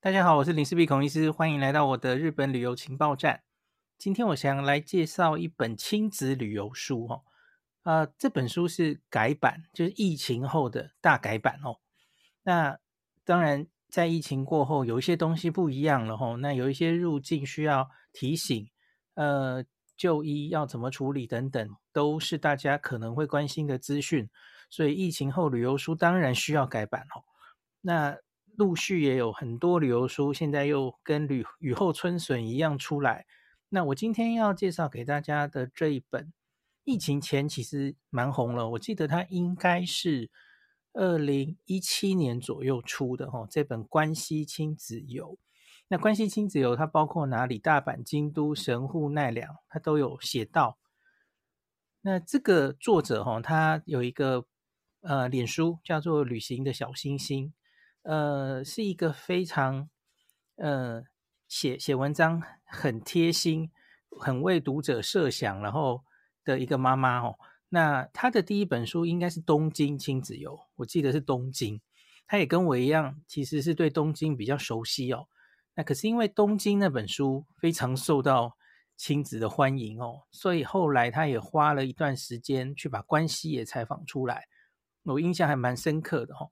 大家好，我是林氏璧孔医师，欢迎来到我的日本旅游情报站。今天我想来介绍一本亲子旅游书哦，啊、这本书是改版，就是疫情后的大改版哦。那当然，在疫情过后，有一些东西不一样了哦。那有一些入境需要提醒，呃，就医要怎么处理等等，都是大家可能会关心的资讯。所以疫情后旅游书当然需要改版哦。那陆续也有很多旅游书，现在又跟雨雨后春笋一样出来。那我今天要介绍给大家的这一本，疫情前其实蛮红了，我记得它应该是二零一七年左右出的哈。这本《关西亲子游》，那《关西亲子游》它包括哪里？大阪、京都、神户、奈良，它都有写到。那这个作者哈，他有一个呃脸书叫做“旅行的小星星”。呃，是一个非常呃写写文章很贴心、很为读者设想，然后的一个妈妈哦。那她的第一本书应该是《东京亲子游》，我记得是东京。她也跟我一样，其实是对东京比较熟悉哦。那可是因为东京那本书非常受到亲子的欢迎哦，所以后来她也花了一段时间去把关西也采访出来，我印象还蛮深刻的哦。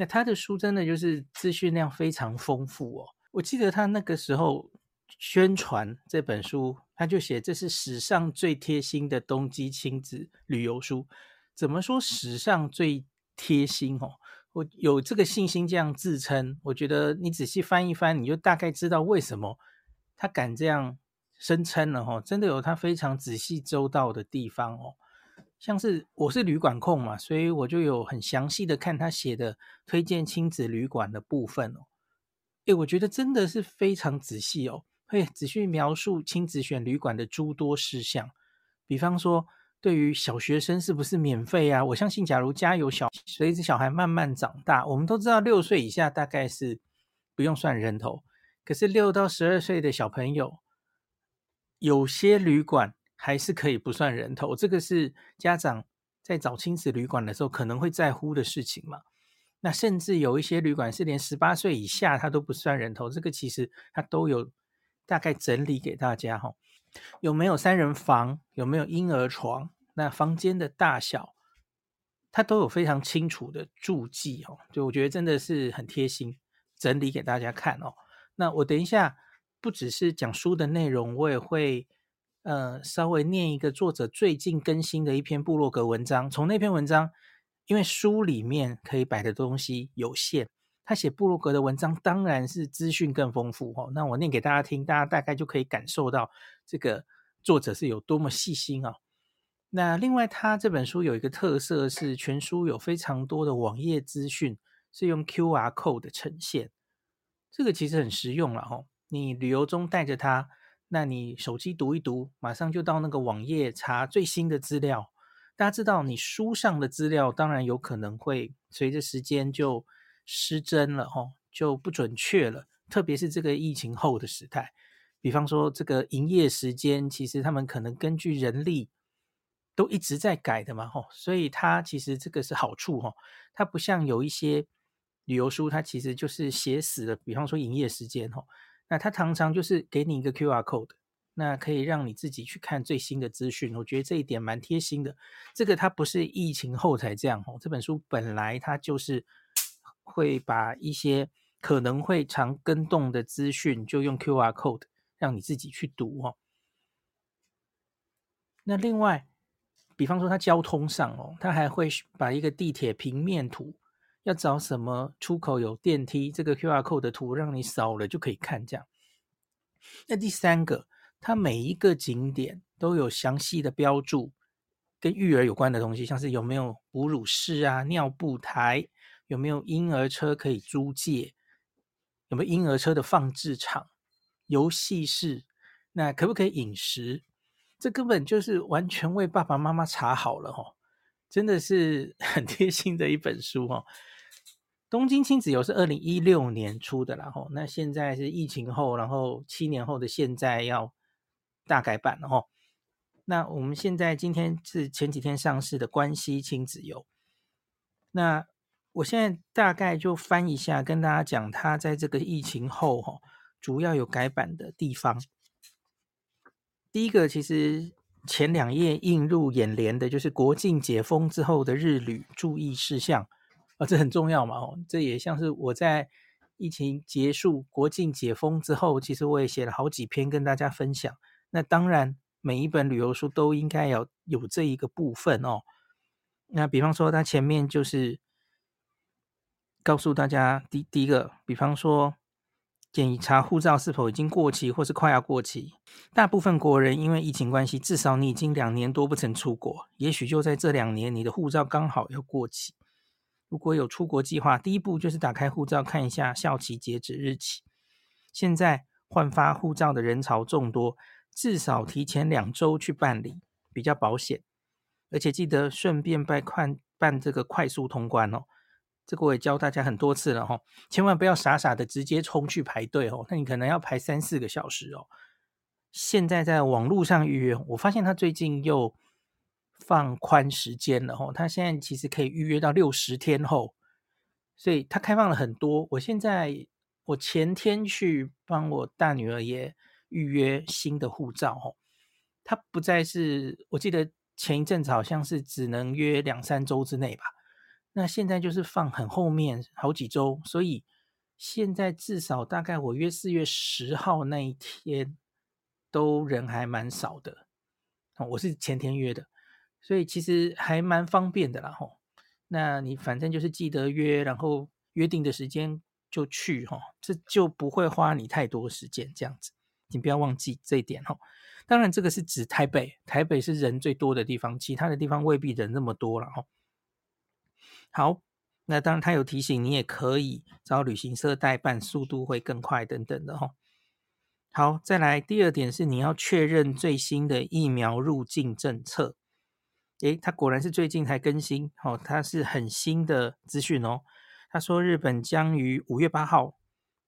那他的书真的就是资讯量非常丰富哦。我记得他那个时候宣传这本书，他就写这是史上最贴心的东京亲子旅游书。怎么说史上最贴心哦？我有这个信心这样自称。我觉得你仔细翻一翻，你就大概知道为什么他敢这样声称了哦。真的有他非常仔细周到的地方哦。像是我是旅馆控嘛，所以我就有很详细的看他写的推荐亲子旅馆的部分哦。诶，我觉得真的是非常仔细哦，会仔细描述亲子选旅馆的诸多事项。比方说，对于小学生是不是免费啊？我相信，假如家有小，随着小孩慢慢长大，我们都知道六岁以下大概是不用算人头，可是六到十二岁的小朋友，有些旅馆。还是可以不算人头，这个是家长在找亲子旅馆的时候可能会在乎的事情嘛。那甚至有一些旅馆是连十八岁以下他都不算人头，这个其实他都有大概整理给大家哈。有没有三人房？有没有婴儿床？那房间的大小，他都有非常清楚的注记哦。就我觉得真的是很贴心，整理给大家看哦。那我等一下不只是讲书的内容，我也会。呃，稍微念一个作者最近更新的一篇部落格文章。从那篇文章，因为书里面可以摆的东西有限，他写部落格的文章当然是资讯更丰富哦。那我念给大家听，大家大概就可以感受到这个作者是有多么细心啊。那另外，他这本书有一个特色是，全书有非常多的网页资讯是用 QR code 呈现，这个其实很实用了哦。你旅游中带着它。那你手机读一读，马上就到那个网页查最新的资料。大家知道，你书上的资料当然有可能会随着时间就失真了，哦，就不准确了。特别是这个疫情后的时代，比方说这个营业时间，其实他们可能根据人力都一直在改的嘛，吼。所以它其实这个是好处，吼。它不像有一些旅游书，它其实就是写死了。比方说营业时间，吼。那他常常就是给你一个 QR code，那可以让你自己去看最新的资讯。我觉得这一点蛮贴心的。这个它不是疫情后才这样哦，这本书本来它就是会把一些可能会常更动的资讯，就用 QR code 让你自己去读哦。那另外，比方说它交通上哦，它还会把一个地铁平面图。要找什么出口有电梯，这个 QR code 的图让你扫了就可以看。这样，那第三个，它每一个景点都有详细的标注，跟育儿有关的东西，像是有没有哺乳室啊、尿布台，有没有婴儿车可以租借，有没有婴儿车的放置场、游戏室，那可不可以饮食？这根本就是完全为爸爸妈妈查好了哦，真的是 很贴心的一本书哦。东京亲子游是二零一六年出的，然后那现在是疫情后，然后七年后的现在要大改版了哈。那我们现在今天是前几天上市的关西亲子游。那我现在大概就翻一下，跟大家讲，它在这个疫情后哈，主要有改版的地方。第一个，其实前两页映入眼帘的就是国境解封之后的日旅注意事项啊，这很重要嘛哦，这也像是我在疫情结束、国境解封之后，其实我也写了好几篇跟大家分享。那当然，每一本旅游书都应该要有这一个部分哦。那比方说，它前面就是。告诉大家，第第一个，比方说，检查护照是否已经过期或是快要过期。大部分国人因为疫情关系，至少你已经两年多不曾出国，也许就在这两年，你的护照刚好要过期。如果有出国计划，第一步就是打开护照看一下效期截止日期。现在换发护照的人潮众多，至少提前两周去办理比较保险，而且记得顺便办快办这个快速通关哦。这个我也教大家很多次了哈，千万不要傻傻的直接冲去排队哦，那你可能要排三四个小时哦。现在在网络上预约，我发现他最近又放宽时间了哈，他现在其实可以预约到六十天后，所以他开放了很多。我现在我前天去帮我大女儿也预约新的护照哦，他不再是，我记得前一阵子好像是只能约两三周之内吧。那现在就是放很后面好几周，所以现在至少大概我约四月十号那一天都人还蛮少的。我是前天约的，所以其实还蛮方便的啦。吼，那你反正就是记得约，然后约定的时间就去，哈，这就不会花你太多时间。这样子，你不要忘记这一点，吼。当然，这个是指台北，台北是人最多的地方，其他的地方未必人那么多了，吼。好，那当然他有提醒你，也可以找旅行社代办，速度会更快等等的吼。好，再来第二点是你要确认最新的疫苗入境政策。诶，他果然是最近才更新，哦，他是很新的资讯哦。他说日本将于五月八号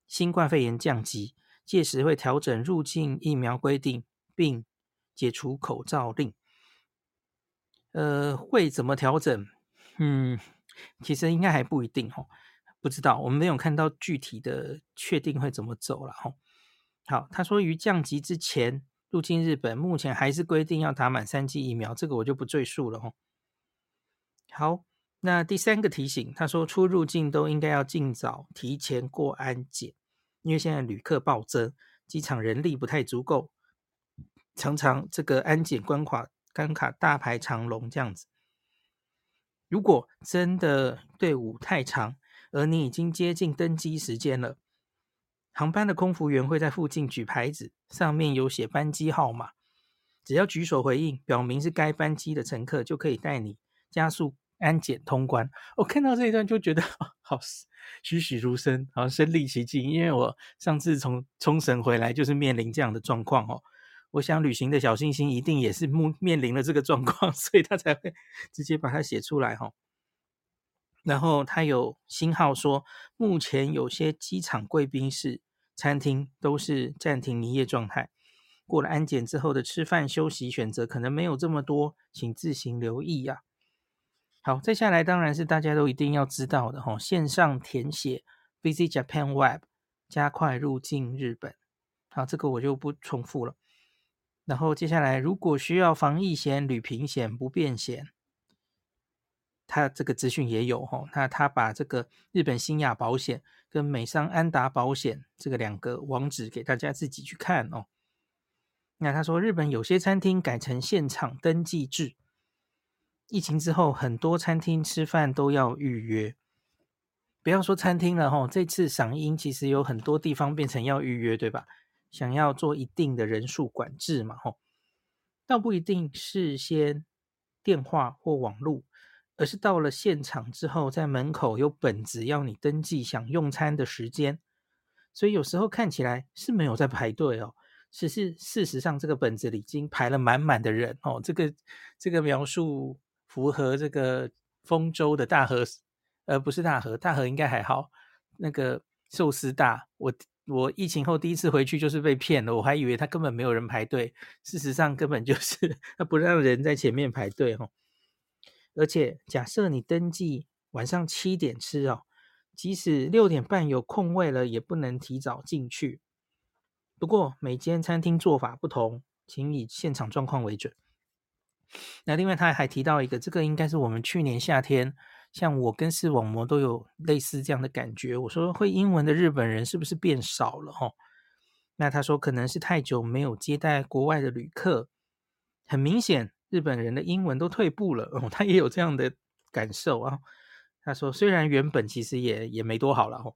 新冠肺炎降级，届时会调整入境疫苗规定，并解除口罩令。呃，会怎么调整？嗯。其实应该还不一定哦，不知道，我们没有看到具体的确定会怎么走了哦。好，他说于降级之前入境日本，目前还是规定要打满三剂疫苗，这个我就不赘述了哦。好，那第三个提醒，他说出入境都应该要尽早提前过安检，因为现在旅客暴增，机场人力不太足够，常常这个安检关卡关卡大排长龙这样子。如果真的队伍太长，而你已经接近登机时间了，航班的空服员会在附近举牌子，上面有写班机号码，只要举手回应，表明是该班机的乘客，就可以带你加速安检通关。我看到这一段就觉得 好栩栩如生，好像身临其境，因为我上次从冲绳回来就是面临这样的状况哦。我想旅行的小星星一定也是面面临了这个状况，所以他才会直接把它写出来哈。然后他有星号说，目前有些机场贵宾室、餐厅都是暂停营业状态。过了安检之后的吃饭休息选择可能没有这么多，请自行留意呀。好，接下来当然是大家都一定要知道的哈，线上填写 Visit Japan Web，加快入境日本。好，这个我就不重复了。然后接下来，如果需要防疫险、旅平险、不便险，他这个资讯也有哈。那他把这个日本新亚保险跟美商安达保险这个两个网址给大家自己去看哦。那他说，日本有些餐厅改成现场登记制，疫情之后很多餐厅吃饭都要预约。不要说餐厅了哈，这次赏樱其实有很多地方变成要预约，对吧？想要做一定的人数管制嘛，吼，倒不一定是先电话或网络，而是到了现场之后，在门口有本子要你登记想用餐的时间，所以有时候看起来是没有在排队哦，只是事实上这个本子里已经排了满满的人哦，这个这个描述符合这个丰州的大和，呃，不是大和，大和应该还好，那个寿司大我。我疫情后第一次回去就是被骗了，我还以为他根本没有人排队，事实上根本就是 他不让人在前面排队哦。而且假设你登记晚上七点吃哦，即使六点半有空位了，也不能提早进去。不过每间餐厅做法不同，请以现场状况为准。那另外他还提到一个，这个应该是我们去年夏天，像我跟视网膜都有类似这样的感觉。我说会英文的日本人是不是变少了？哦，那他说可能是太久没有接待国外的旅客，很明显日本人的英文都退步了。哦，他也有这样的感受啊。他说：“虽然原本其实也也没多好了哦，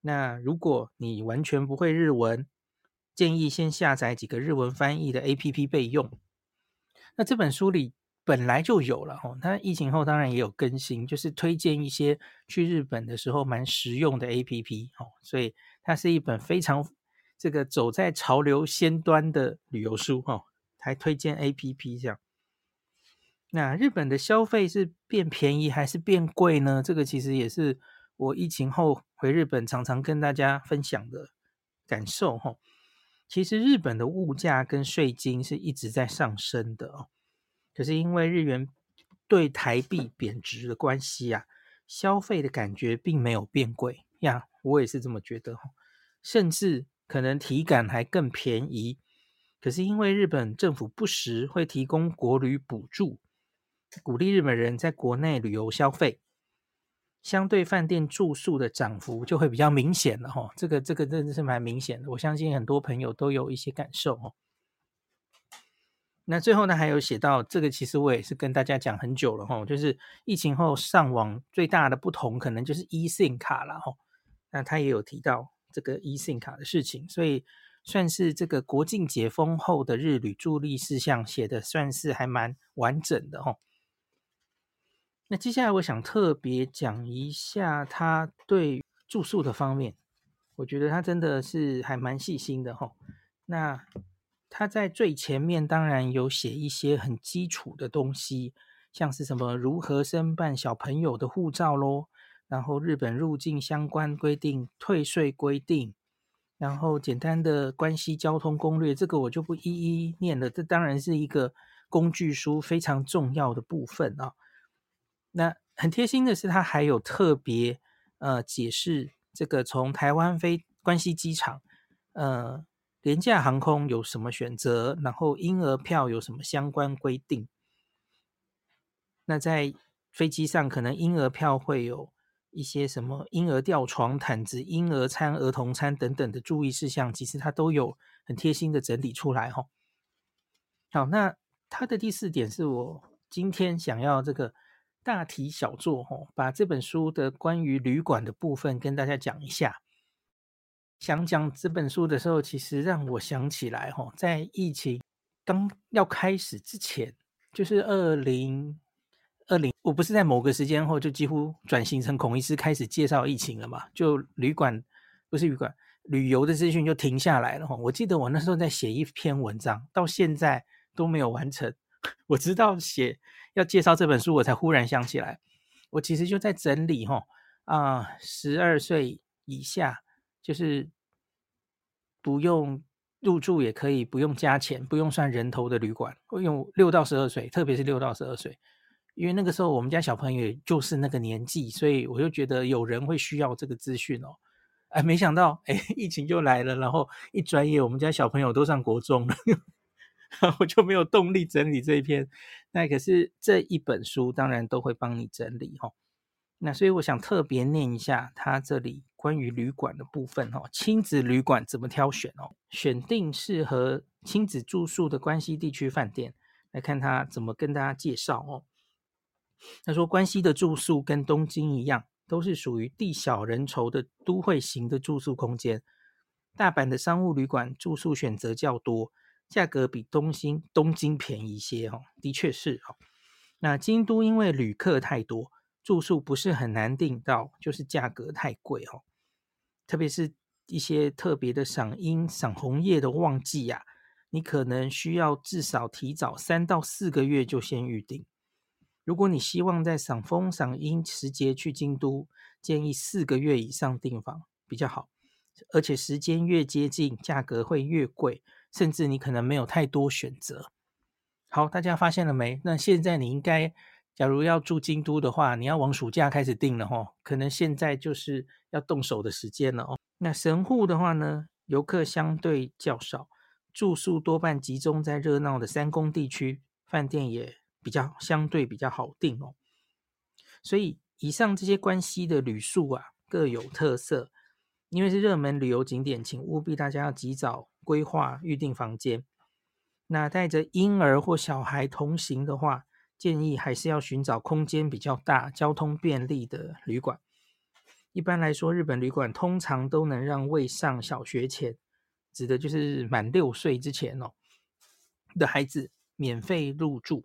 那如果你完全不会日文，建议先下载几个日文翻译的 APP 备用。那这本书里本来就有了哦，它疫情后当然也有更新，就是推荐一些去日本的时候蛮实用的 APP 哦，所以它是一本非常这个走在潮流先端的旅游书哦，还推荐 APP 这样。”那日本的消费是变便宜还是变贵呢？这个其实也是我疫情后回日本常常跟大家分享的感受哈。其实日本的物价跟税金是一直在上升的哦，可是因为日元对台币贬值的关系啊，消费的感觉并没有变贵呀，我也是这么觉得，甚至可能体感还更便宜。可是因为日本政府不时会提供国旅补助。鼓励日本人在国内旅游消费，相对饭店住宿的涨幅就会比较明显了哈。这个这个真的是蛮明显的，我相信很多朋友都有一些感受哦。那最后呢，还有写到这个，其实我也是跟大家讲很久了哈，就是疫情后上网最大的不同，可能就是 eSIM 卡了哈。那他也有提到这个 eSIM 卡的事情，所以算是这个国境解封后的日旅助力事项写的算是还蛮完整的哈。那接下来我想特别讲一下他对住宿的方面，我觉得他真的是还蛮细心的哈。那他在最前面当然有写一些很基础的东西，像是什么如何申办小朋友的护照咯，然后日本入境相关规定、退税规定，然后简单的关西交通攻略，这个我就不一一念了。这当然是一个工具书非常重要的部分啊。那很贴心的是，他还有特别呃解释这个从台湾飞关西机场，呃廉价航空有什么选择，然后婴儿票有什么相关规定。那在飞机上，可能婴儿票会有一些什么婴儿吊床、毯子、婴儿餐、儿童餐等等的注意事项，其实他都有很贴心的整理出来哈。好，那他的第四点是我今天想要这个。大题小做，吼，把这本书的关于旅馆的部分跟大家讲一下。想讲这本书的时候，其实让我想起来，吼，在疫情刚要开始之前，就是二零二零，我不是在某个时间后就几乎转型成孔医师开始介绍疫情了嘛？就旅馆不是旅馆，旅游的资讯就停下来了，吼。我记得我那时候在写一篇文章，到现在都没有完成。我知道写要介绍这本书，我才忽然想起来，我其实就在整理哈啊，十二岁以下就是不用入住也可以，不用加钱，不用算人头的旅馆，用六到十二岁，特别是六到十二岁，因为那个时候我们家小朋友就是那个年纪，所以我就觉得有人会需要这个资讯哦。哎，没想到哎，疫情就来了，然后一转眼我们家小朋友都上国中了。我就没有动力整理这一篇，那可是这一本书当然都会帮你整理哈。那所以我想特别念一下他这里关于旅馆的部分哈，亲子旅馆怎么挑选哦？选定适合亲子住宿的关西地区饭店，来看他怎么跟大家介绍哦。他说关西的住宿跟东京一样，都是属于地小人稠的都会型的住宿空间。大阪的商务旅馆住宿选择较多。价格比东京东京便宜一些哦，的确是哦。那京都因为旅客太多，住宿不是很难订到，就是价格太贵哦。特别是一些特别的赏樱、赏红叶的旺季呀，你可能需要至少提早三到四个月就先预定。如果你希望在赏枫、赏樱时节去京都，建议四个月以上订房比较好，而且时间越接近，价格会越贵。甚至你可能没有太多选择。好，大家发现了没？那现在你应该假如要住京都的话，你要往暑假开始订了哦，可能现在就是要动手的时间了哦。那神户的话呢，游客相对较少，住宿多半集中在热闹的三宫地区，饭店也比较相对比较好订哦。所以以上这些关系的旅宿啊，各有特色。因为是热门旅游景点，请务必大家要及早规划预订房间。那带着婴儿或小孩同行的话，建议还是要寻找空间比较大、交通便利的旅馆。一般来说，日本旅馆通常都能让未上小学前，指的就是满六岁之前哦的孩子免费入住。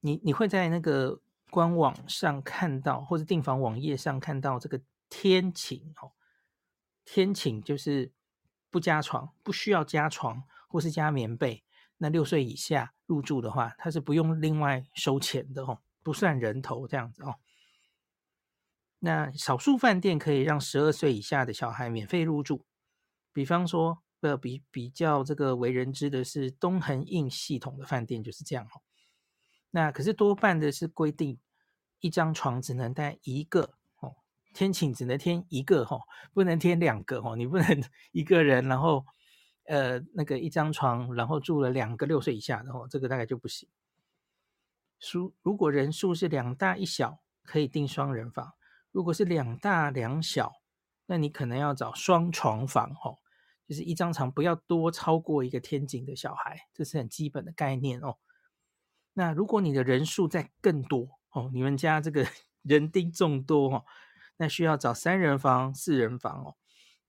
你你会在那个官网上看到，或者订房网页上看到这个天寝哦。天寝就是不加床，不需要加床或是加棉被。那六岁以下入住的话，他是不用另外收钱的哦，不算人头这样子哦。那少数饭店可以让十二岁以下的小孩免费入住，比方说，呃，比比较这个为人知的是东横印系统的饭店就是这样哦。那可是多半的是规定一张床只能带一个。天井只能添一个哈，不能添两个哈。你不能 一个人，然后呃那个一张床，然后住了两个六岁以下的哦，这个大概就不行。如如果人数是两大一小，可以订双人房；如果是两大两小，那你可能要找双床房哦，就是一张床不要多超过一个天井的小孩，这是很基本的概念哦。那如果你的人数再更多哦，你们家这个 人丁众多哦。那需要找三人房、四人房哦，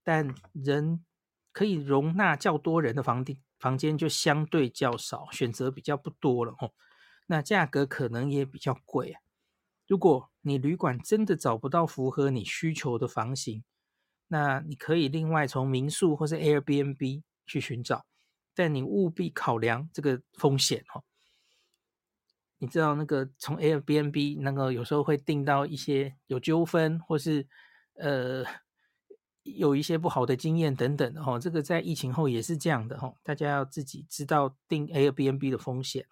但人可以容纳较多人的房房间就相对较少，选择比较不多了哦。那价格可能也比较贵啊。如果你旅馆真的找不到符合你需求的房型，那你可以另外从民宿或是 Airbnb 去寻找，但你务必考量这个风险哦。你知道那个从 Airbnb 那个有时候会订到一些有纠纷，或是呃有一些不好的经验等等的哈，这个在疫情后也是这样的哈，大家要自己知道订 Airbnb 的风险。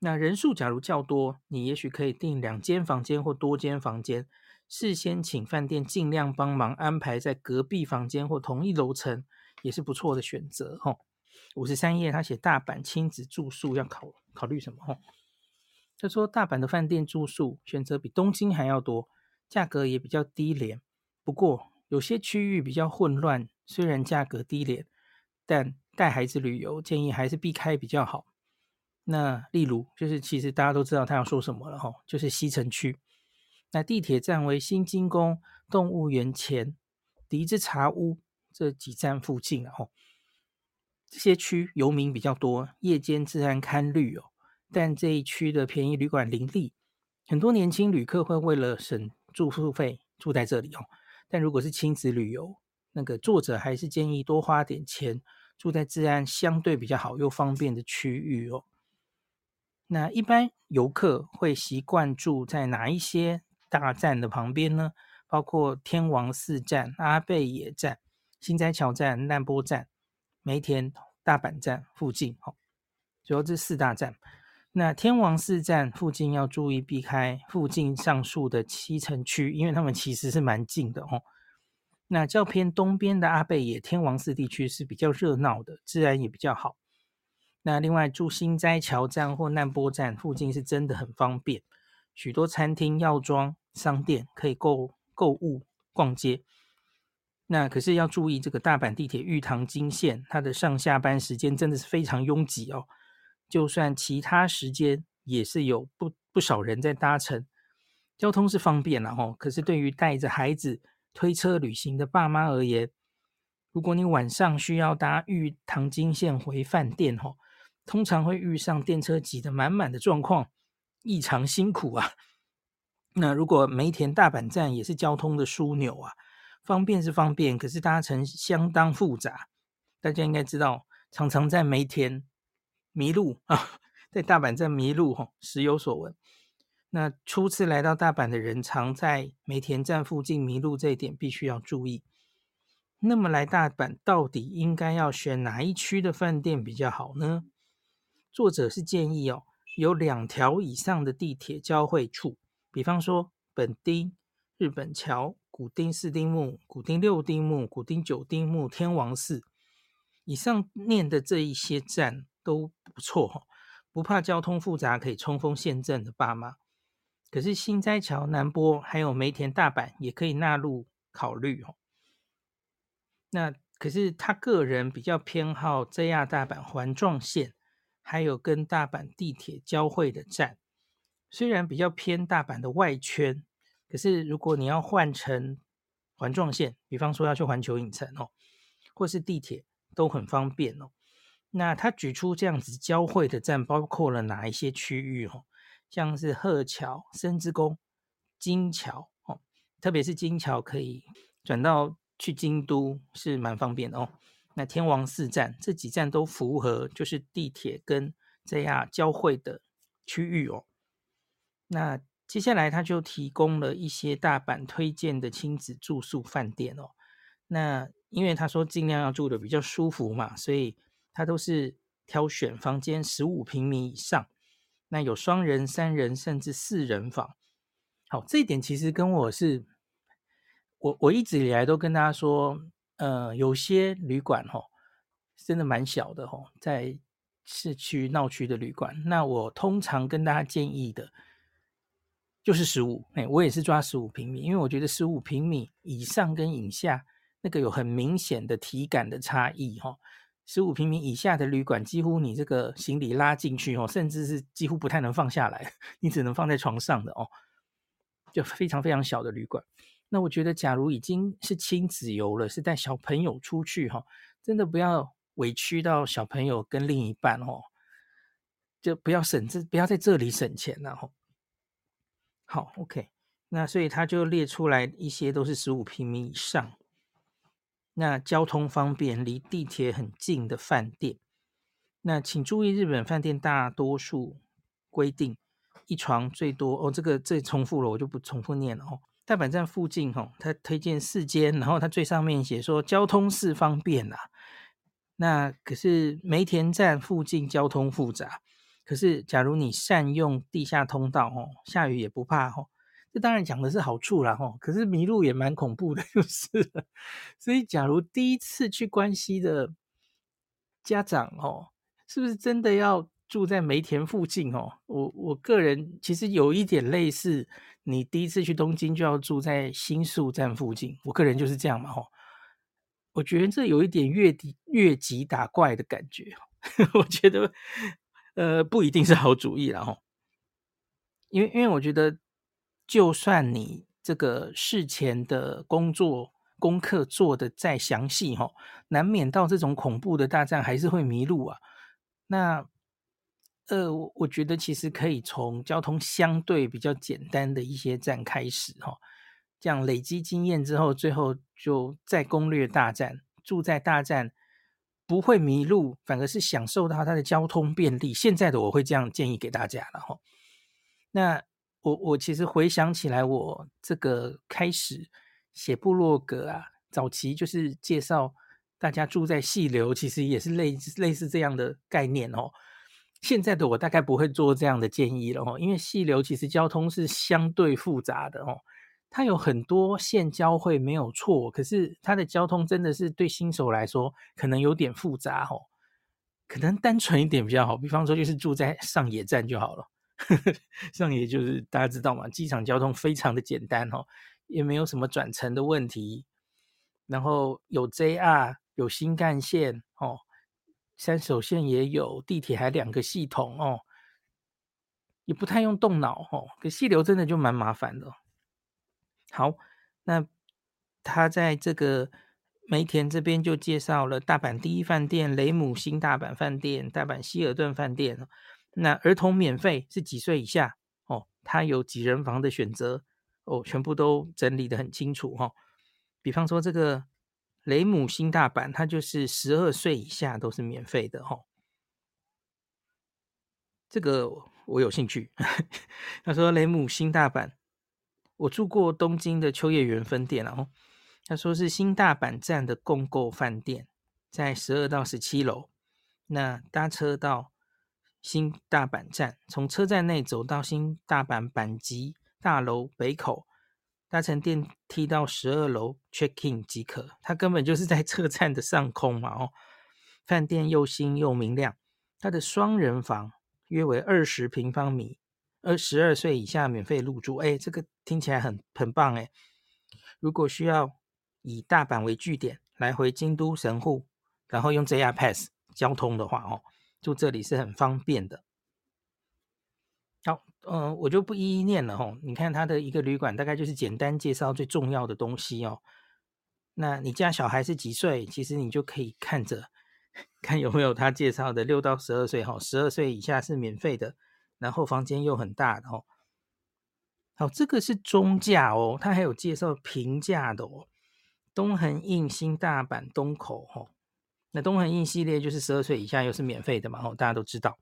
那人数假如较多，你也许可以订两间房间或多间房间，事先请饭店尽量帮忙安排在隔壁房间或同一楼层，也是不错的选择哈。五十三页他写大阪亲子住宿要考。考虑什么？哦，他说大阪的饭店住宿选择比东京还要多，价格也比较低廉。不过有些区域比较混乱，虽然价格低廉，但带孩子旅游建议还是避开比较好。那例如就是其实大家都知道他要说什么了哈，就是西城区。那地铁站为新津宫动物园前笛之茶屋这几站附近，然后。这些区游民比较多，夜间治安堪虑哦。但这一区的便宜旅馆林立，很多年轻旅客会为了省住宿费住在这里哦。但如果是亲子旅游，那个作者还是建议多花点钱住在治安相对比较好又方便的区域哦。那一般游客会习惯住在哪一些大站的旁边呢？包括天王寺站、阿倍野站、心斋桥站、难波站。梅田、大阪站附近，哦，主要这四大站。那天王寺站附近要注意避开附近上述的七城区，因为他们其实是蛮近的哦。那较偏东边的阿倍野天王寺地区是比较热闹的，治安也比较好。那另外住心斋桥站或难波站附近是真的很方便，许多餐厅、药妆、商店可以购购物、逛街。那可是要注意，这个大阪地铁玉堂金线，它的上下班时间真的是非常拥挤哦。就算其他时间，也是有不不少人在搭乘，交通是方便了哦。可是对于带着孩子推车旅行的爸妈而言，如果你晚上需要搭玉堂金线回饭店哦，通常会遇上电车挤得满满的状况，异常辛苦啊。那如果梅田大阪站也是交通的枢纽啊。方便是方便，可是搭乘相当复杂。大家应该知道，常常在梅田迷路啊，在大阪站迷路吼，时有所闻。那初次来到大阪的人，常在梅田站附近迷路，这一点必须要注意。那么来大阪到底应该要选哪一区的饭店比较好呢？作者是建议哦，有两条以上的地铁交汇处，比方说本町、日本桥、古町四丁目、古町六丁目、古町九丁目、天王寺，以上念的这一些站都不错，不怕交通复杂，可以冲锋陷阵的爸妈。可是心斋桥、南波还有梅田、大阪也可以纳入考虑哦。那可是他个人比较偏好 JR 大阪环状线，还有跟大阪地铁交汇的站。虽然比较偏大阪的外圈，可是如果你要换成环状线，比方说要去环球影城哦，或是地铁都很方便哦。那他举出这样子交汇的站，包括了哪一些区域哦？像是鹤桥、深之宫、金桥哦，特别是金桥可以转到去京都是蛮方便的哦。那天王寺站这几站都符合，就是地铁跟 JR 交汇的区域哦。那接下来他就提供了一些大阪推荐的亲子住宿饭店哦。那因为他说尽量要住的比较舒服嘛，所以他都是挑选房间十五平米以上。那有双人、三人甚至四人房，好，这一点其实跟我是，我我一直以来都跟大家说，呃，有些旅馆吼，真的蛮小的吼，在市区闹区的旅馆，那我通常跟大家建议的，就是十五，哎，我也是抓十五平米，因为我觉得十五平米以上跟以下那个有很明显的体感的差异哈。十五平米以下的旅馆，几乎你这个行李拉进去哦，甚至是几乎不太能放下来，你只能放在床上的哦，就非常非常小的旅馆。那我觉得，假如已经是亲子游了，是带小朋友出去哈，真的不要委屈到小朋友跟另一半哦，就不要省这，不要在这里省钱了哈。好，OK，那所以他就列出来一些都是十五平米以上。那交通方便、离地铁很近的饭店，那请注意，日本饭店大多数规定一床最多哦，这个这重复了，我就不重复念了哦。大阪站附近、哦，他推荐四间，然后他最上面写说交通是方便啦。那可是梅田站附近交通复杂，可是假如你善用地下通道哦，下雨也不怕哦。这当然讲的是好处啦，吼，可是迷路也蛮恐怖的，就是。所以，假如第一次去关西的家长，哦，是不是真的要住在梅田附近？哦，我我个人其实有一点类似，你第一次去东京就要住在新宿站附近，我个人就是这样嘛，吼。我觉得这有一点越级越级打怪的感觉，我觉得呃不一定是好主意啦，吼。因为因为我觉得。就算你这个事前的工作功课做的再详细哈，难免到这种恐怖的大战还是会迷路啊。那呃，我觉得其实可以从交通相对比较简单的一些站开始哈，这样累积经验之后，最后就再攻略大站，住在大站不会迷路，反而是享受到它的交通便利。现在的我会这样建议给大家了哈。那。我我其实回想起来，我这个开始写部落格啊，早期就是介绍大家住在细流，其实也是类类似这样的概念哦。现在的我大概不会做这样的建议了哦，因为细流其实交通是相对复杂的哦，它有很多线交汇没有错，可是它的交通真的是对新手来说可能有点复杂哦，可能单纯一点比较好，比方说就是住在上野站就好了。上野就是大家知道嘛，机场交通非常的简单哦，也没有什么转乘的问题，然后有 JR 有新干线哦，山手线也有，地铁还两个系统哦，也不太用动脑哦。可细流真的就蛮麻烦的。好，那他在这个梅田这边就介绍了大阪第一饭店、雷姆新大阪饭店、大阪希尔顿饭店。那儿童免费是几岁以下哦？他有几人房的选择哦，全部都整理的很清楚哈、哦。比方说这个雷姆新大阪，它就是十二岁以下都是免费的哈、哦。这个我有兴趣。他说雷姆新大阪，我住过东京的秋叶原分店哦。他说是新大阪站的共构饭店，在十二到十七楼。那搭车到。新大阪站，从车站内走到新大阪阪急大楼北口，搭乘电梯到十二楼 check in 即可。它根本就是在车站的上空嘛！哦，饭店又新又明亮，它的双人房约为二十平方米，二十二岁以下免费入住。哎，这个听起来很很棒哎！如果需要以大阪为据点来回京都神户，然后用 JR Pass 交通的话，哦，住这里是很方便的。好，嗯、我就不一一念了哦。你看他的一个旅馆，大概就是简单介绍最重要的东西哦。那你家小孩是几岁？其实你就可以看着，看有没有他介绍的六到十二岁哈，十二岁以下是免费的，然后房间又很大的哦。好，这个是中价哦，它还有介绍平价的哦。东横印新大阪东口哦，那东横印系列就是十二岁以下又是免费的嘛，哦，大家都知道。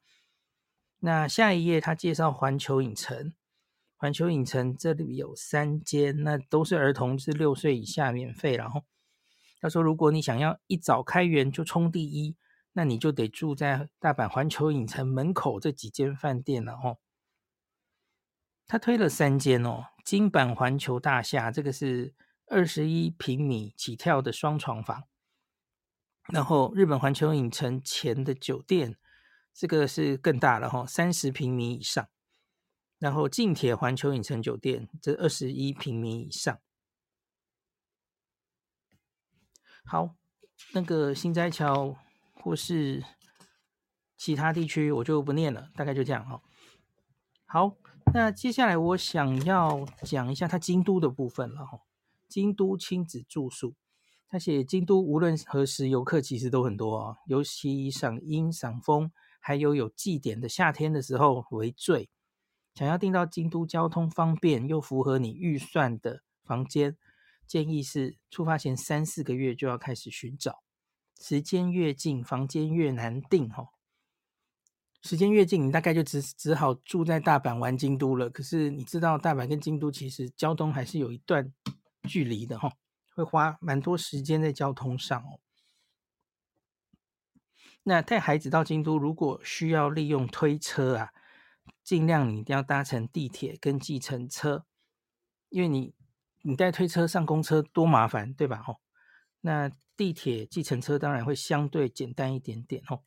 那下一页他介绍环球影城，环球影城这里有三间，那都是儿童，是六岁以下免费。然后他说，如果你想要一早开园就冲第一，那你就得住在大阪环球影城门口这几间饭店了哦。他推了三间哦，金板环球大厦这个是二十一平米起跳的双床房，然后日本环球影城前的酒店这个是更大了哈，三十平米以上，然后近铁环球影城酒店这二十一平米以上。好，那个心斋桥或是其他地区我就不念了，大概就这样哈。好。那接下来我想要讲一下它京都的部分了哈。京都亲子住宿，他写京都无论何时游客其实都很多啊，尤其赏樱赏枫，还有有祭典的夏天的时候为最。想要订到京都交通方便又符合你预算的房间，建议是出发前三四个月就要开始寻找，时间越近房间越难订哈。时间越近，你大概就只只好住在大阪玩京都了。可是你知道，大阪跟京都其实交通还是有一段距离的哈，会花蛮多时间在交通上哦。那带孩子到京都，如果需要利用推车啊，尽量你一定要搭乘地铁跟计程车，因为你你带推车上公车多麻烦，对吧？吼，那地铁、计程车当然会相对简单一点点哦。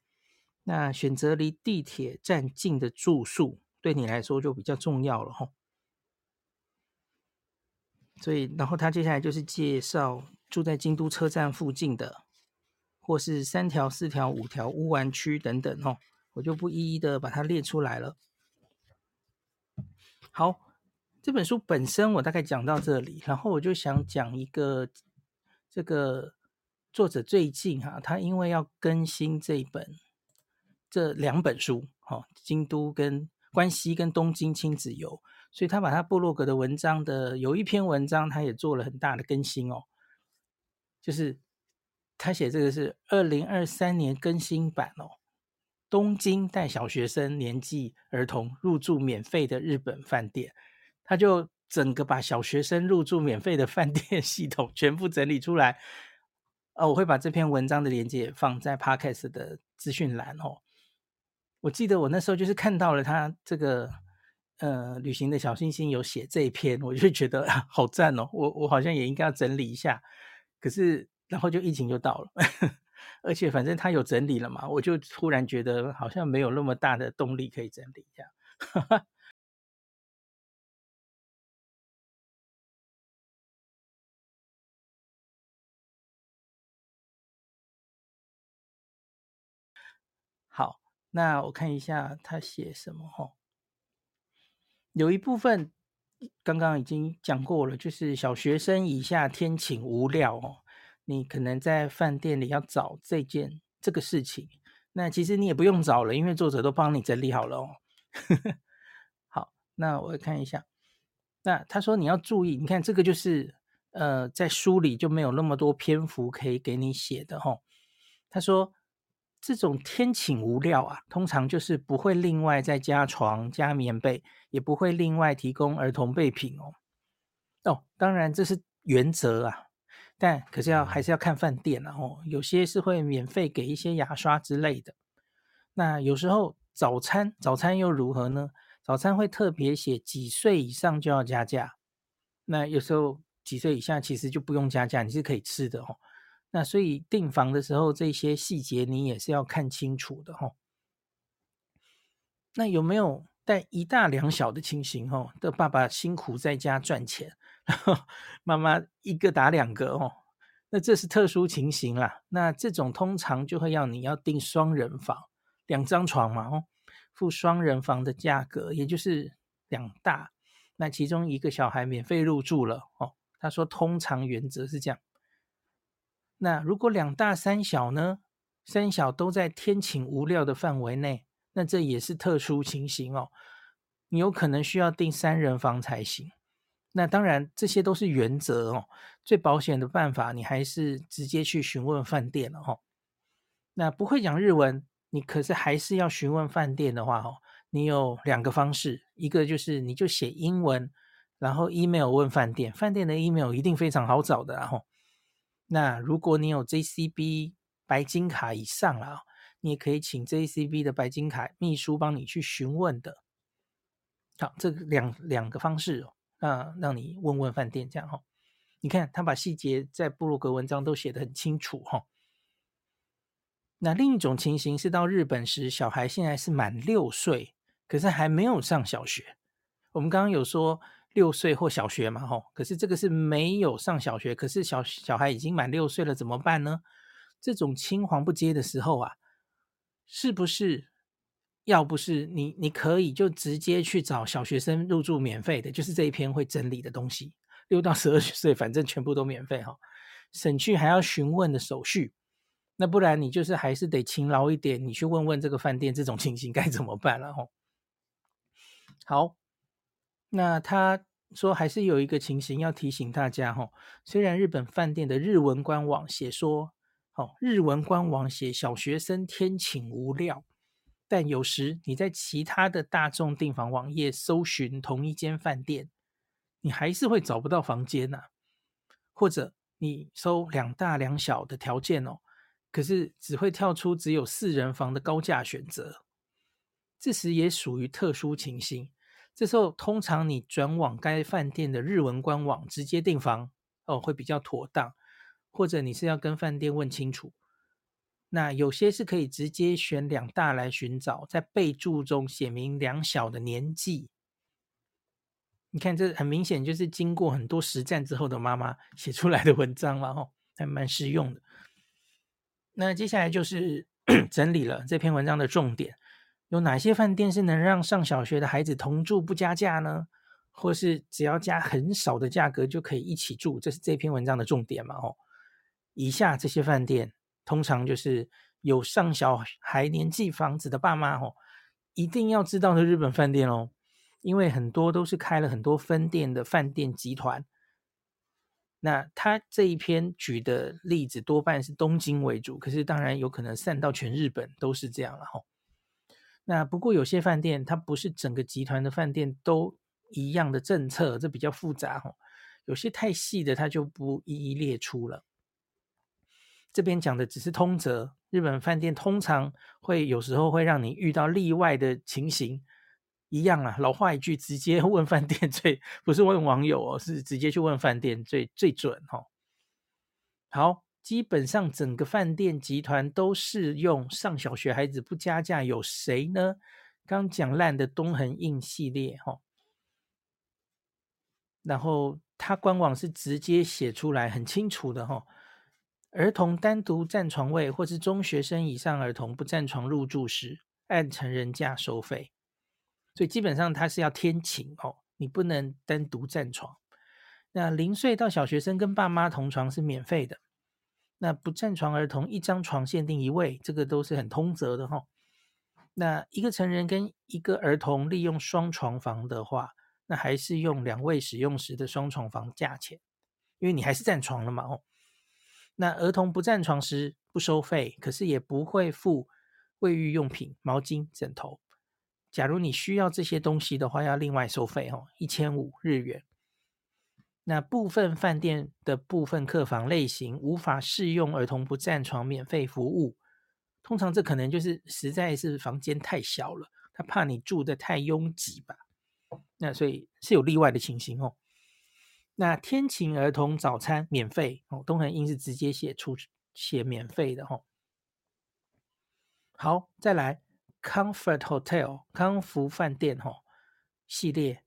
那选择离地铁站近的住宿，对你来说就比较重要了哈。所以，然后他接下来就是介绍住在京都车站附近的，或是三条、四条、五条乌丸区等等哦，我就不一一的把它列出来了。好，这本书本身我大概讲到这里，然后我就想讲一个这个作者最近哈，他因为要更新这一本。这两本书，哈，京都跟关西跟东京亲子游，所以他把他部落格的文章的有一篇文章，他也做了很大的更新哦，就是他写这个是二零二三年更新版哦，东京带小学生年纪儿童入住免费的日本饭店，他就整个把小学生入住免费的饭店系统全部整理出来，啊，我会把这篇文章的链接放在 Podcast 的资讯栏哦。我记得我那时候就是看到了他这个呃旅行的小星星有写这一篇，我就觉得好赞哦，我我好像也应该要整理一下。可是然后就疫情就到了，而且反正他有整理了嘛，我就突然觉得好像没有那么大的动力可以整理一下。那我看一下他写什么哈，有一部分刚刚已经讲过了，就是小学生以下天寝无料哦，你可能在饭店里要找这件这个事情，那其实你也不用找了，因为作者都帮你整理好了哦。好，那我看一下，那他说你要注意，你看这个就是呃，在书里就没有那么多篇幅可以给你写的哈，他说。这种天寝无料啊，通常就是不会另外再加床加棉被，也不会另外提供儿童备品哦。哦，当然这是原则啊，但可是要还是要看饭店啊哦，有些是会免费给一些牙刷之类的。那有时候早餐，早餐又如何呢？早餐会特别写几岁以上就要加价，那有时候几岁以下其实就不用加价，你是可以吃的哦。那所以订房的时候，这些细节你也是要看清楚的哦。那有没有带一大两小的情形哦？的爸爸辛苦在家赚钱，妈妈一个打两个哦。那这是特殊情形啦。那这种通常就会要你要订双人房，两张床嘛哦。付双人房的价格，也就是两大，那其中一个小孩免费入住了哦。他说，通常原则是这样。那如果两大三小呢？三小都在天请无料的范围内，那这也是特殊情形哦。你有可能需要订三人房才行。那当然，这些都是原则哦。最保险的办法，你还是直接去询问饭店了哦。那不会讲日文。你可是还是要询问饭店的话，哦，你有两个方式，一个就是你就写英文，然后 email 问饭店，饭店的 email 一定非常好找的，然后，那如果你有 JCB 白金卡以上了，你也可以请 JCB 的白金卡秘书帮你去询问的。好，这两两个方式哦，那让你问问饭店这样哈，你看他把细节在部落格文章都写得很清楚哈。那另一种情形是到日本时，小孩现在是满六岁，可是还没有上小学。我们刚刚有说六岁或小学嘛，吼，可是这个是没有上小学，可是小小孩已经满六岁了，怎么办呢？这种青黄不接的时候啊，是不是要不是你，你可以就直接去找小学生入住免费的，就是这一篇会整理的东西，六到十二岁，反正全部都免费哈，省去还要询问的手续。那不然你就是还是得勤劳一点，你去问问这个饭店这种情形该怎么办了吼。好，那他说还是有一个情形要提醒大家吼，虽然日本饭店的日文官网写说，哦，日文官网写小学生天请无料，但有时你在其他的大众订房网页搜寻同一间饭店，你还是会找不到房间呐，或者你搜两大两小的条件哦。可是只会跳出只有四人房的高价选择，这时也属于特殊情形。这时候通常你转往该饭店的日文官网直接订房哦，会比较妥当。或者你是要跟饭店问清楚。那有些是可以直接选两大来寻找，在备注中写明两小的年纪。你看这很明显就是经过很多实战之后的妈妈写出来的文章了哦，还蛮实用的。那接下来就是 整理了这篇文章的重点，有哪些饭店是能让上小学的孩子同住不加价呢？或是只要加很少的价格就可以一起住？这是这篇文章的重点嘛？哦，以下这些饭店通常就是有上小孩年纪房子的爸妈哦，一定要知道的日本饭店哦，因为很多都是开了很多分店的饭店集团。那他这一篇举的例子多半是东京为主，可是当然有可能散到全日本都是这样了哈。那不过有些饭店它不是整个集团的饭店都一样的政策，这比较复杂哈。有些太细的它就不一一列出了。这边讲的只是通则，日本饭店通常会有时候会让你遇到例外的情形。一样啊，老话一句，直接问饭店最不是问网友哦，是直接去问饭店最最准、哦。好，基本上整个饭店集团都适用上小学孩子不加价，有谁呢？刚讲烂的东横印系列哈、哦，然后他官网是直接写出来很清楚的哈、哦，儿童单独占床位或是中学生以上儿童不占床入住时，按成人价收费。所以基本上他是要天请哦，你不能单独占床。那零岁到小学生跟爸妈同床是免费的。那不占床儿童一张床限定一位，这个都是很通则的哈、那一个成人跟一个儿童利用双床房的话，那还是用两位使用时的双床房价钱，因为你还是占床了嘛哦。那儿童不占床时不收费，可是也不会付卫浴用品、毛巾、枕头。假如你需要这些东西的话，要另外收费哦，一千五日元。那部分饭店的部分客房类型无法适用儿童不占床免费服务，通常这可能就是实在是房间太小了，他怕你住得太拥挤吧。那所以是有例外的情形哦。那天晴儿童早餐免费哦，东恒印是直接写出写免费的哦。好，再来 Comfort Hotel 康福饭店哦系列，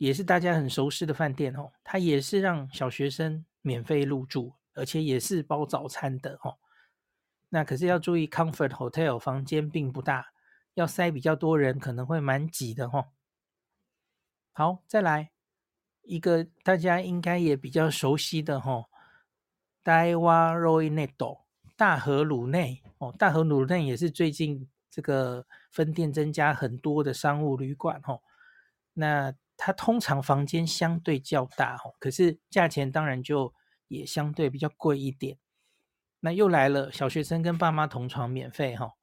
也是大家很熟悉的饭店哦，它也是让小学生免费入住，而且也是包早餐的哦。那可是要注意，Comfort Hotel 房间并不大，要塞比较多人可能会蛮挤的哦。好，再来一个大家应该也比较熟悉的哈，台湾罗伊内多大和鲁内哦，大和鲁内也是最近这个分店增加很多的商务旅馆哦。那它通常房间相对较大哦，可是价钱当然就也相对比较贵一点。那又来了，小学生跟爸妈同床免费哈。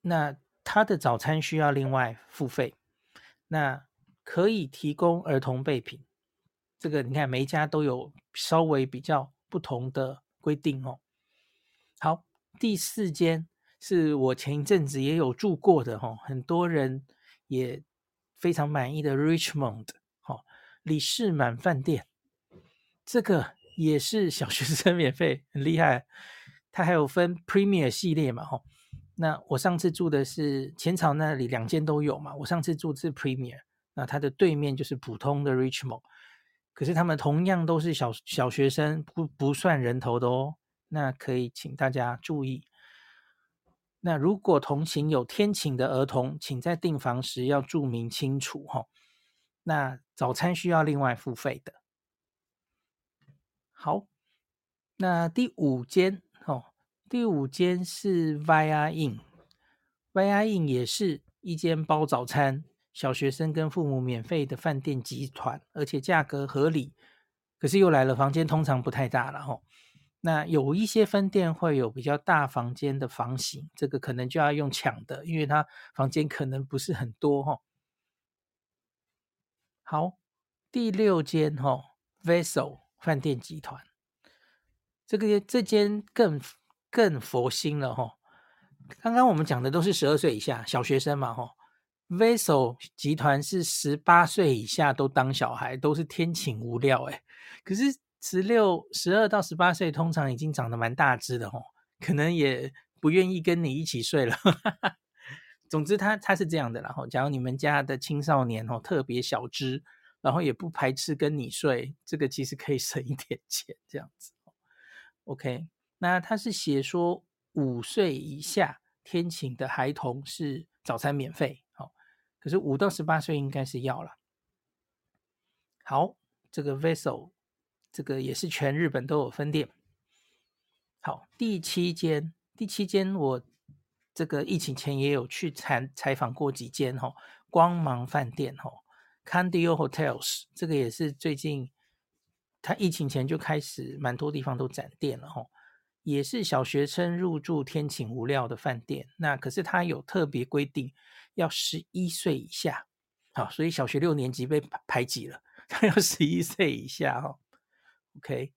那他的早餐需要另外付费，那可以提供儿童备品。这个你看每一家都有稍微比较不同的规定哦。好，第四间是我前一阵子也有住过的哈，很多人也非常满意的 Richmond 哦李士满饭店，这个也是小学生免费，很厉害。它还有分 Premier 系列嘛哈。那我上次住的是前朝那里两间都有嘛，我上次住的是 Premier，那它的对面就是普通的 Richmond，可是他们同样都是小小学生，不不算人头的哦，那可以请大家注意。那如果同行有天请的儿童，请在订房时要注明清楚哈。那早餐需要另外付费的。好，那第五间哦。第五间是 Via Inn，Via Inn 也是一间包早餐、小学生跟父母免费的饭店集团，而且价格合理。可是又来了，房间通常不太大了吼。那有一些分店会有比较大房间的房型，这个可能就要用抢的，因为它房间可能不是很多吼。好，第六间吼 Vessel 饭店集团，这个这间更。更佛心了哈！刚刚我们讲的都是十二岁以下小学生嘛哈，Vessel 集团是十八岁以下都当小孩，都是天请无料诶。可是十六、十二到十八岁通常已经长得蛮大只的哦，可能也不愿意跟你一起睡了。总之他他是这样的，然后假如你们家的青少年哦特别小只，然后也不排斥跟你睡，这个其实可以 省一点钱这样子。OK。那他是写说五岁以下天晴的孩童是早餐免费，好，可是五到十八岁应该是要了。好，这个 Vessel 这个也是全日本都有分店。好，第七间，第七间我这个疫情前也有去采采访过几间哈，光芒饭店哈，Candio Hotels 这个也是最近他疫情前就开始蛮多地方都展店了哈。也是小学生入住天请无料的饭店，那可是他有特别规定，要十一岁以下，好，所以小学六年级被排挤了，他 要十一岁以下哈。OK，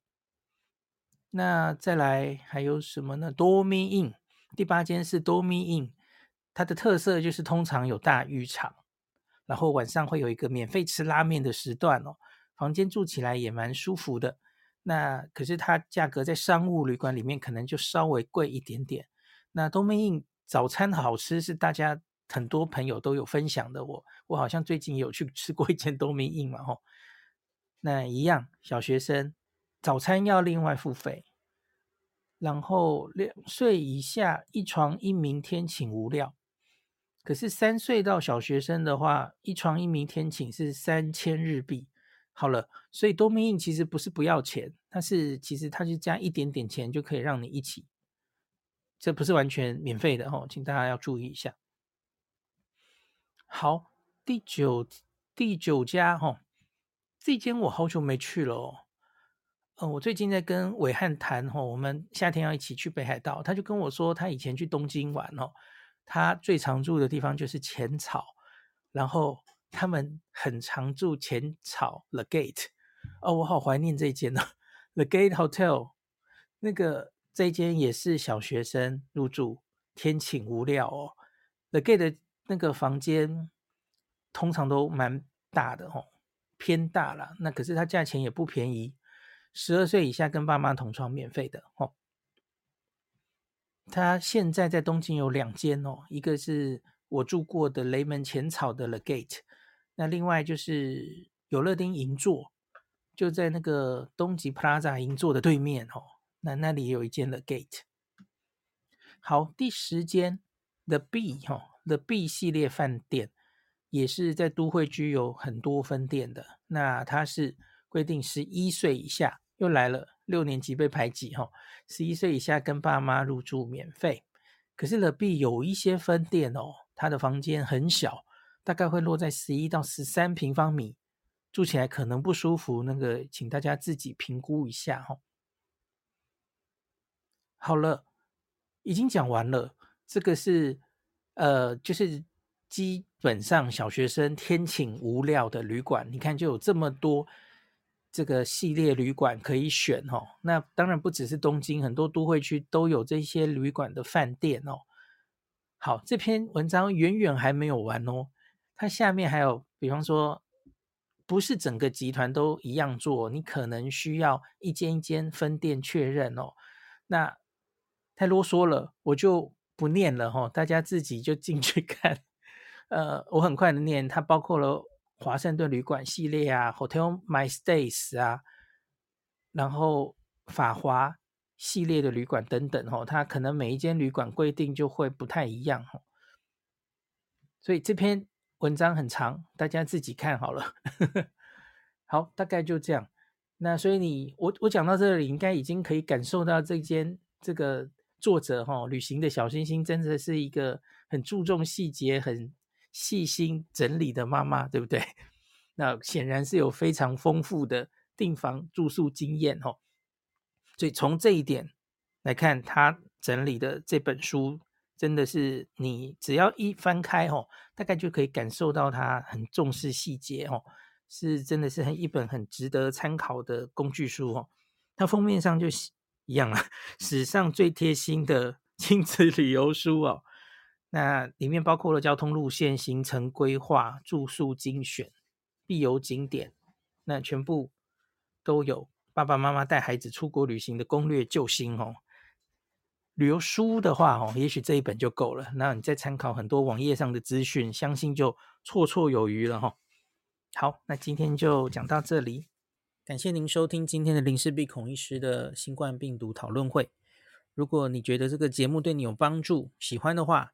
那再来还有什么呢？Dormy Inn，第八间是 Dormy Inn，它的特色就是通常有大浴场，然后晚上会有一个免费吃拉面的时段哦，房间住起来也蛮舒服的。那可是它价格在商务旅馆里面可能就稍微贵一点点。那 Dormy Inn 早餐好吃是大家很多朋友都有分享的，我我好像最近有去吃过一间 Dormy Inn 嘛吼。那一样小学生早餐要另外付费，然后两岁以下一床一名天请无料。可是三岁到小学生的话，一床一名天请是三千日币。好了，所以 Dormy Inn 其实不是不要钱，但是其实它就加一点点钱就可以让你一起，这不是完全免费的哦，请大家要注意一下。好，第九第九家哈，这间我好久没去了哦。嗯，我最近在跟伟汉谈哈，我们夏天要一起去北海道，他就跟我说他以前去东京玩哦，他最常住的地方就是浅草，然后。他们很常住浅草 The Gate 哦，我好怀念这间呢，The Gate Hotel 那个这间也是小学生入住，天晴无料哦。The Gate 那个房间通常都蛮大的哦，偏大了。那可是它价钱也不便宜，十二岁以下跟爸妈同床免费的哦。他现在在东京有两间哦，一个是我住过的雷门浅草的 The Gate，那另外就是有乐町银座，就在那个东急 Plaza 银座的对面哦。那那里有一间 The Gate。好，第十间 The B 哈、哦，The B 系列饭店也是在都会区有很多分店的。那它是规定十一岁以下，又来了。六年级被排挤哈，十一岁以下跟爸妈入住免费。可是 The B 有一些分店哦，它的房间很小，大概会落在十一到十三平方米，住起来可能不舒服。那个，请大家自己评估一下哈。好了，已经讲完了。这个是呃，就是基本上小学生天寝无料的旅馆，你看就有这么多。这个系列旅馆可以选哦，那当然不只是东京，很多都会区都有这些旅馆的饭店哦。好，这篇文章远远还没有完哦，它下面还有，比方说，不是整个集团都一样做，你可能需要一间一间分店确认哦。那太啰嗦了，我就不念了哈，大家自己就进去看。呃，我很快的念，它包括了。华盛顿旅馆系列啊，Hotel My Stays 啊，然后法华系列的旅馆等等哦，它可能每一间旅馆规定就会不太一样哦，所以这篇文章很长，大家自己看好了。好，大概就这样。那所以你我我讲到这里，应该已经可以感受到这间这个作者哈、旅行的小星星真的是一个很注重细节很。细心整理的妈妈，对不对？那显然是有非常丰富的订房住宿经验哦。所以从这一点来看，他整理的这本书真的是你只要一翻开哦，大概就可以感受到他很重视细节哦，是真的是很一本很值得参考的工具书哦。它封面上就一样啊，史上最贴心的亲子旅游书哦。那里面包括了交通路线、行程规划、住宿精选、必游景点，那全部都有。爸爸妈妈带孩子出国旅行的攻略救星哦。旅游书的话哦，也许这一本就够了。那你再参考很多网页上的资讯，相信就绰绰有余了哈。好，那今天就讲到这里，感谢您收听今天的林氏璧孔医师的新冠病毒讨论会。如果你觉得这个节目对你有帮助，喜欢的话，